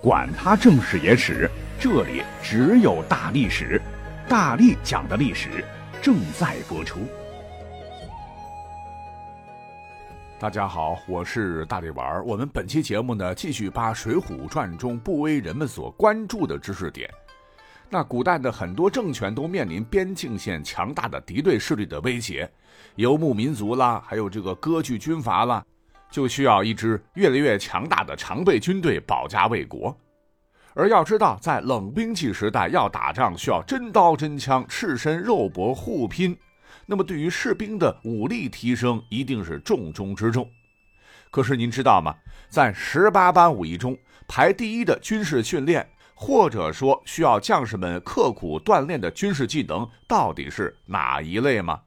管他正史野史，这里只有大历史，大力讲的历史正在播出。大家好，我是大力丸。我们本期节目呢，继续把《水浒传》中不为人们所关注的知识点。那古代的很多政权都面临边境线强大的敌对势力的威胁，游牧民族啦，还有这个割据军阀啦。就需要一支越来越强大的常备军队保家卫国，而要知道，在冷兵器时代，要打仗需要真刀真枪、赤身肉搏互拼，那么对于士兵的武力提升一定是重中之重。可是您知道吗？在十八般武艺中排第一的军事训练，或者说需要将士们刻苦锻炼的军事技能，到底是哪一类吗？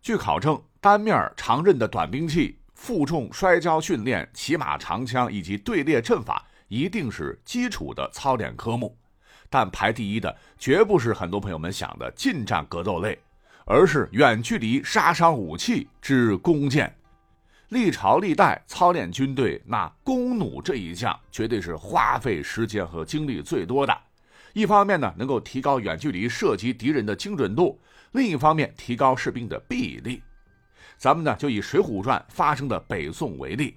据考证，单面长刃的短兵器。负重摔跤训练、骑马长枪以及队列阵法，一定是基础的操练科目。但排第一的绝不是很多朋友们想的近战格斗类，而是远距离杀伤武器之弓箭。历朝历代操练军队，那弓弩这一项绝对是花费时间和精力最多的。一方面呢，能够提高远距离射击敌人的精准度；另一方面，提高士兵的臂力。咱们呢就以《水浒传》发生的北宋为例，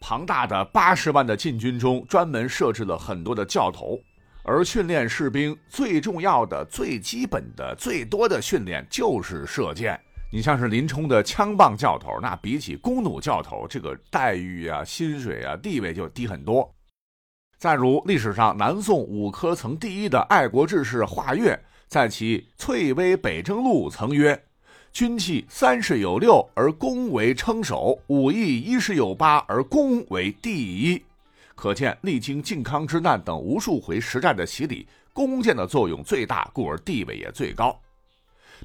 庞大的八十万的禁军中，专门设置了很多的教头，而训练士兵最重要的、最基本的、最多的训练就是射箭。你像是林冲的枪棒教头，那比起弓弩教头，这个待遇啊、薪水啊、地位就低很多。再如历史上南宋武科曾第一的爱国志士华岳，在其《翠微北征录》曾曰。军器三十有六，而弓为称首；武艺一十有八，而弓为第一。可见，历经靖康之难等无数回实战的洗礼，弓箭的作用最大，故而地位也最高。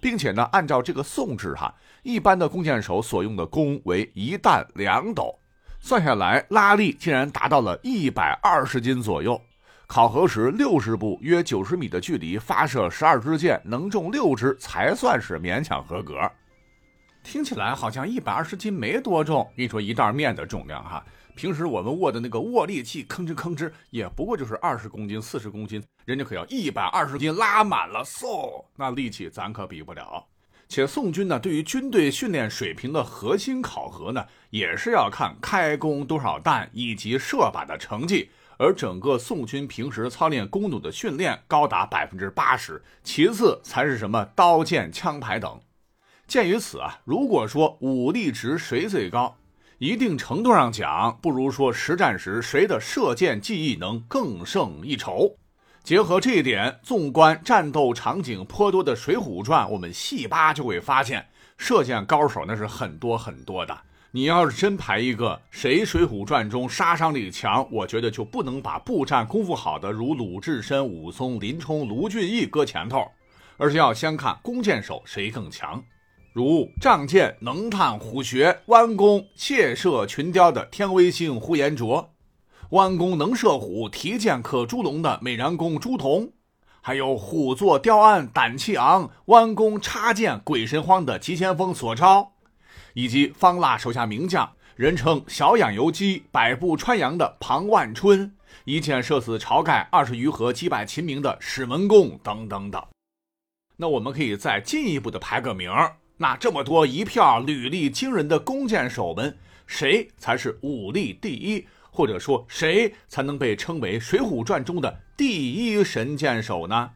并且呢，按照这个宋制哈，一般的弓箭手所用的弓为一担两斗，算下来拉力竟然达到了一百二十斤左右。考核时，六十步约九十米的距离发射十二支箭，能中六支才算是勉强合格。听起来好像一百二十斤没多重，你说一袋面的重量哈，平时我们握的那个握力器吭哧吭哧，也不过就是二十公斤、四十公斤，人家可要一百二十斤拉满了，嗖，那力气咱可比不了。且宋军呢，对于军队训练水平的核心考核呢，也是要看开弓多少弹以及射靶的成绩。而整个宋军平时操练弓弩的训练高达百分之八十，其次才是什么刀剑枪牌等。鉴于此啊，如果说武力值谁最高，一定程度上讲，不如说实战时谁的射箭技艺能更胜一筹。结合这一点，纵观战斗场景颇多的《水浒传》，我们细扒就会发现，射箭高手那是很多很多的。你要是真排一个谁《水浒传》中杀伤力强，我觉得就不能把步战功夫好的如鲁智深、武松、林冲、卢俊义搁前头，而是要先看弓箭手谁更强。如仗剑能探虎穴、弯弓切射群雕的天威星呼延灼，弯弓能射虎、提剑可诛龙的美髯公朱仝，还有虎坐雕鞍、胆气昂、弯弓插剑鬼神慌的急先锋索超。以及方腊手下名将，人称小养由基、百步穿杨的庞万春，一箭射死晁盖二十余合击败秦明的史文恭等等等。那我们可以再进一步的排个名儿。那这么多一票履历惊人的弓箭手们，谁才是武力第一？或者说谁才能被称为《水浒传》中的第一神箭手呢？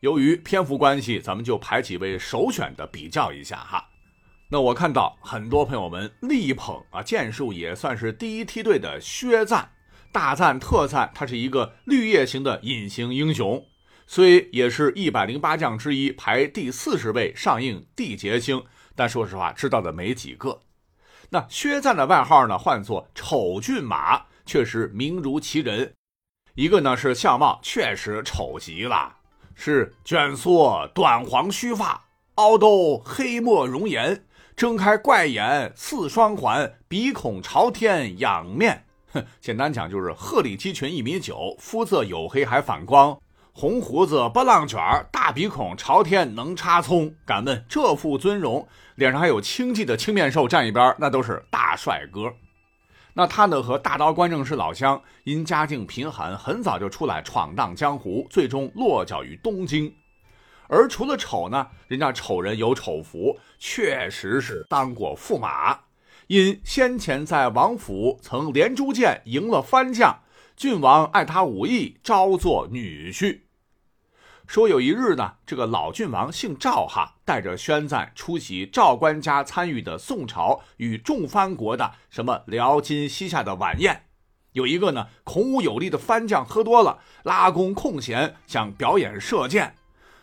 由于篇幅关系，咱们就排几位首选的比较一下哈。那我看到很多朋友们力捧啊，剑术也算是第一梯队的薛赞，大赞特赞他是一个绿叶型的隐形英雄，虽也是一百零八将之一，排第四十位，上映地劫星，但说实话知道的没几个。那薛赞的外号呢，唤作丑骏马，确实名如其人。一个呢是相貌确实丑极了，是卷缩短黄须发，凹兜黑墨容颜。睁开怪眼似双环，鼻孔朝天仰面。哼，简单讲就是鹤立鸡群一米九，肤色黝黑还反光，红胡子波浪卷大鼻孔朝天能插葱。敢问这副尊容，脸上还有青迹的青面兽站一边，那都是大帅哥。那他呢和大刀关正是老乡，因家境贫寒，很早就出来闯荡江湖，最终落脚于东京。而除了丑呢，人家丑人有丑福，确实是当过驸马。因先前在王府曾连珠箭赢了番将，郡王爱他武艺，招做女婿。说有一日呢，这个老郡王姓赵哈，带着宣赞出席赵官家参与的宋朝与众藩国的什么辽金西夏的晚宴。有一个呢孔武有力的藩将喝多了，拉弓空弦，想表演射箭。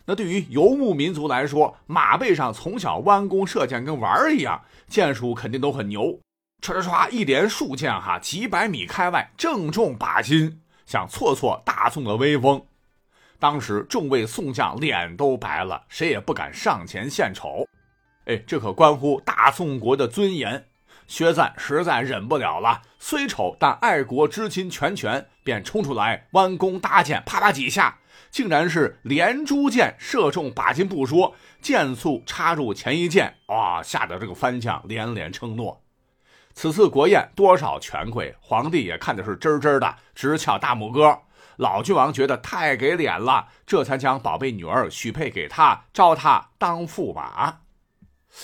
那对于游牧民族来说，马背上从小弯弓射箭跟玩儿一样，箭术肯定都很牛。唰唰唰，一连数箭哈，几百米开外，正中靶心，想挫挫大宋的威风。当时众位宋将脸都白了，谁也不敢上前献丑。哎，这可关乎大宋国的尊严。薛赞实在忍不了了，虽丑但爱国之心全全，便冲出来弯弓搭箭，啪啪几下，竟然是连珠箭射中靶心不说，箭速插入前一箭，哇！吓得这个番将连连称诺。此次国宴多少权贵，皇帝也看的是真真的，直翘大拇哥。老郡王觉得太给脸了，这才将宝贝女儿许配给他，招他当驸马。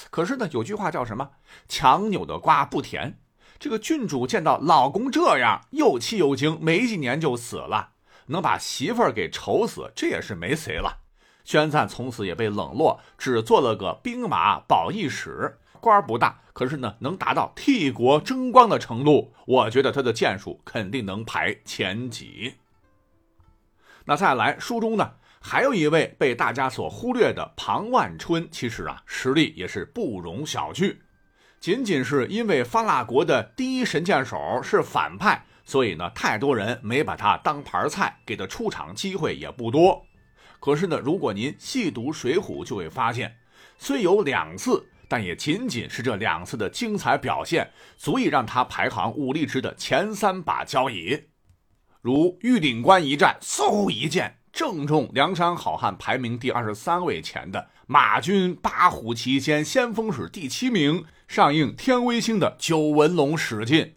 可是呢，有句话叫什么？强扭的瓜不甜。这个郡主见到老公这样，又气又惊，没几年就死了，能把媳妇儿给愁死，这也是没谁了。宣赞从此也被冷落，只做了个兵马保义使，官不大，可是呢，能达到替国争光的程度。我觉得他的剑术肯定能排前几。那再来，书中呢还有一位被大家所忽略的庞万春，其实啊实力也是不容小觑。仅仅是因为方腊国的第一神箭手是反派，所以呢太多人没把他当盘菜，给他出场机会也不多。可是呢，如果您细读《水浒》，就会发现，虽有两次，但也仅仅是这两次的精彩表现，足以让他排行武力值的前三把交椅。如玉顶关一战，嗖一箭正中梁山好汉排名第二十三位前的马军八虎旗先先锋使第七名上映天威星的九纹龙史进。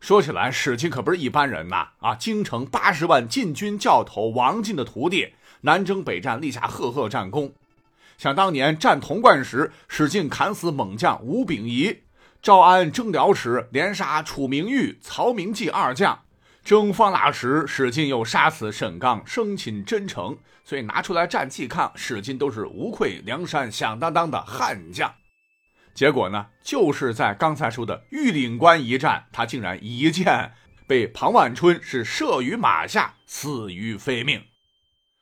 说起来，史进可不是一般人呐！啊，京城八十万禁军教头王进的徒弟，南征北战立下赫赫战功。想当年战潼关时，史进砍死猛将吴秉仪；招安征辽时，连杀楚明玉、曹明济二将。征方腊时，史进又杀死沈刚，生擒真诚，所以拿出来战绩看，史进都是无愧梁山响当当的悍将。结果呢，就是在刚才说的玉岭关一战，他竟然一箭被庞万春是射于马下，死于非命。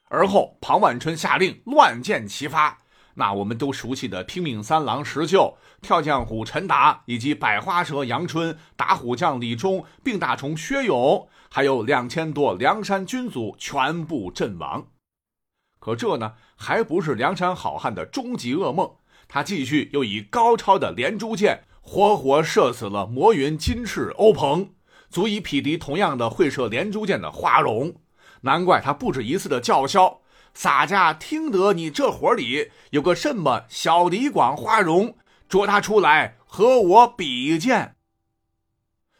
而后庞万春下令乱箭齐发。那我们都熟悉的拼命三郎石秀、跳将虎陈达，以及百花蛇杨春、打虎将李忠、病大虫薛勇，还有两千多梁山军卒全部阵亡。可这呢，还不是梁山好汉的终极噩梦。他继续又以高超的连珠箭，活活射死了魔云金翅欧鹏，足以匹敌同样的会射连珠箭的花荣。难怪他不止一次的叫嚣。洒家听得你这伙里有个什么小李广花荣，捉他出来和我比剑。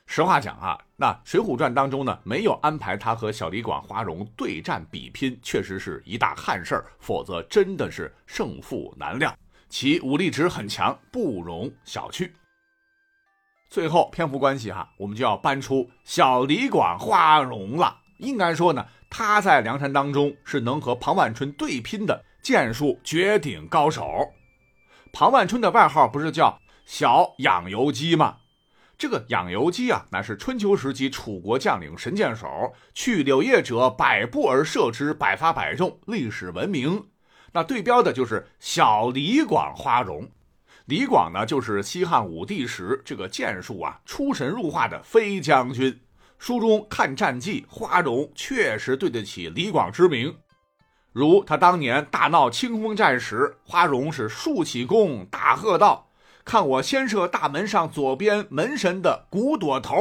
实话讲啊，那《水浒传》当中呢，没有安排他和小李广花荣对战比拼，确实是一大憾事儿。否则真的是胜负难料，其武力值很强，不容小觑。最后篇幅关系哈，我们就要搬出小李广花荣了。应该说呢。他在梁山当中是能和庞万春对拼的剑术绝顶高手。庞万春的外号不是叫小养由基吗？这个养由基啊，乃是春秋时期楚国将领神箭手，去柳叶者百步而射之，百发百中，历史闻名。那对标的就是小李广花荣。李广呢，就是西汉武帝时这个剑术啊出神入化的飞将军。书中看战绩，花荣确实对得起李广之名。如他当年大闹清风寨时，花荣是竖起弓，大喝道：“看我先射大门上左边门神的骨朵头。”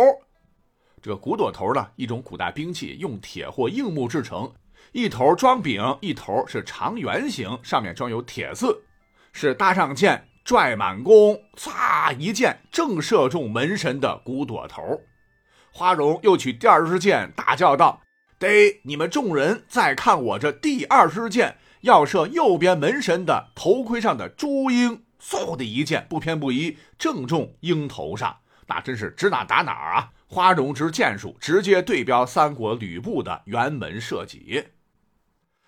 这个骨朵头呢，一种古代兵器，用铁或硬木制成，一头装柄，一头是长圆形，上面装有铁刺，是搭上箭，拽满弓，唰一箭正射中门神的骨朵头。花荣又取第二支箭，大叫道：“得你们众人再看我这第二支箭，要射右边门神的头盔上的朱缨。”嗖的一箭，不偏不倚，正中鹰头上，那真是指哪打哪啊！花荣之箭术直接对标三国吕布的辕门射戟。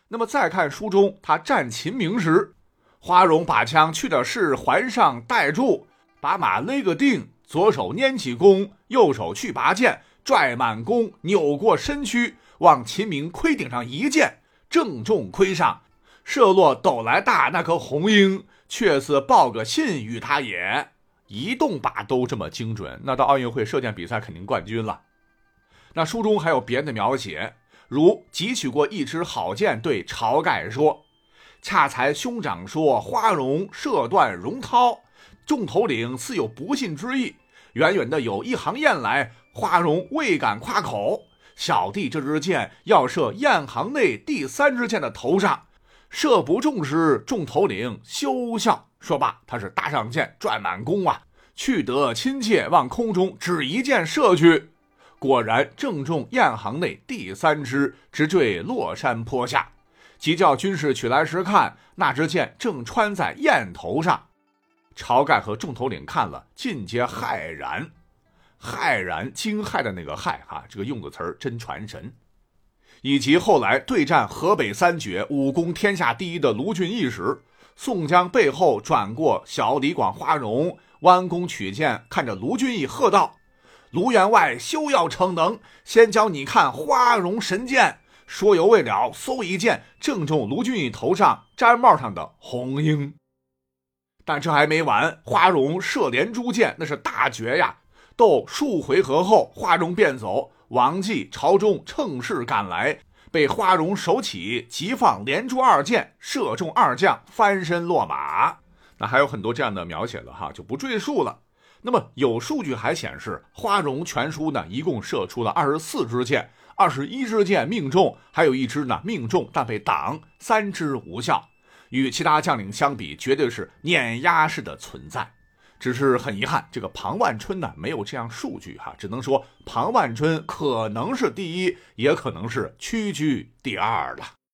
那么再看书中他战秦明时，花荣把枪去的是，环上带住，把马勒个定，左手拈起弓，右手去拔剑，拽满弓，扭过身躯，往秦明盔顶上一箭，正中盔上，射落斗来大那颗红缨。却似报个信与他也，一动靶都这么精准，那到奥运会射箭比赛肯定冠军了。那书中还有别的描写，如汲取过一支好箭，对晁盖说：“恰才兄长说花荣射断荣涛，众头领似有不信之意。远远的有一行雁来，花荣未敢夸口。小弟这支箭要射雁行内第三支箭的头上。”射不中时，众头领休笑。说罢，他是搭上箭，转满弓啊，去得亲切，往空中只一箭射去，果然正中雁行内第三支，直坠落山坡下。即叫军士取来时看，那支箭正穿在雁头上。晁盖和众头领看了，尽皆骇然，骇然惊骇的那个骇哈，这个用的词儿真传神。以及后来对战河北三绝、武功天下第一的卢俊义时，宋江背后转过小李广、花荣，弯弓取箭，看着卢俊义喝道：“卢员外休要逞能，先教你看花荣神箭。”说犹未了，嗖一箭正中卢俊义头上毡帽上的红缨。但这还没完，花荣射连珠箭，那是大绝呀！斗数回合后，花荣便走。王继、朝中乘势赶来，被花荣手起，急放连珠二箭，射中二将，翻身落马。那还有很多这样的描写了哈，就不赘述了。那么有数据还显示，花荣全书呢一共射出了二十四支箭，二十一支箭命中，还有一支呢命中但被挡，三支无效。与其他将领相比，绝对是碾压式的存在。只是很遗憾，这个庞万春呢没有这样数据哈，只能说庞万春可能是第一，也可能是屈居第二了。